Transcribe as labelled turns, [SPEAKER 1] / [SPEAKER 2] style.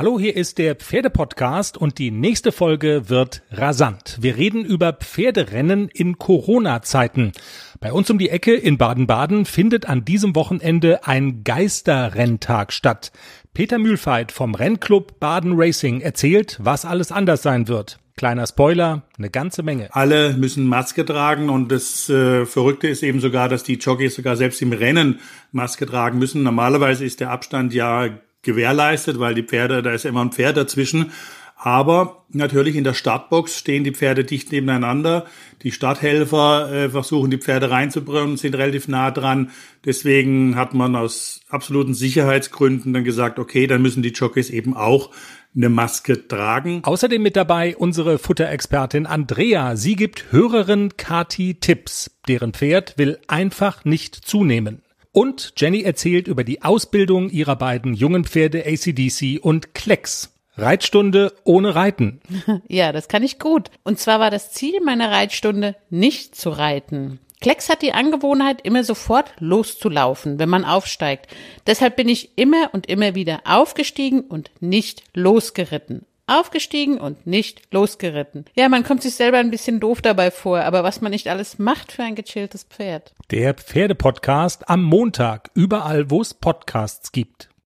[SPEAKER 1] Hallo, hier ist der Pferdepodcast und die nächste Folge wird rasant. Wir reden über Pferderennen in Corona-Zeiten. Bei uns um die Ecke in Baden-Baden findet an diesem Wochenende ein Geisterrenntag statt. Peter Mühlfeit vom Rennclub Baden Racing erzählt, was alles anders sein wird. Kleiner Spoiler, eine ganze Menge.
[SPEAKER 2] Alle müssen Maske tragen und das äh, Verrückte ist eben sogar, dass die Jockeys sogar selbst im Rennen Maske tragen müssen. Normalerweise ist der Abstand ja gewährleistet, weil die Pferde, da ist immer ein Pferd dazwischen. Aber natürlich in der Startbox stehen die Pferde dicht nebeneinander. Die Starthelfer äh, versuchen die Pferde reinzubringen, sind relativ nah dran. Deswegen hat man aus absoluten Sicherheitsgründen dann gesagt, okay, dann müssen die Jockeys eben auch eine Maske tragen.
[SPEAKER 1] Außerdem mit dabei unsere Futterexpertin Andrea. Sie gibt Hörerin Kati Tipps. Deren Pferd will einfach nicht zunehmen. Und Jenny erzählt über die Ausbildung ihrer beiden jungen Pferde ACDC und Klecks. Reitstunde ohne Reiten.
[SPEAKER 3] Ja, das kann ich gut. Und zwar war das Ziel meiner Reitstunde, nicht zu reiten. Klecks hat die Angewohnheit, immer sofort loszulaufen, wenn man aufsteigt. Deshalb bin ich immer und immer wieder aufgestiegen und nicht losgeritten aufgestiegen und nicht losgeritten. Ja, man kommt sich selber ein bisschen doof dabei vor, aber was man nicht alles macht für ein gechilltes Pferd.
[SPEAKER 1] Der Pferdepodcast am Montag, überall wo es Podcasts gibt.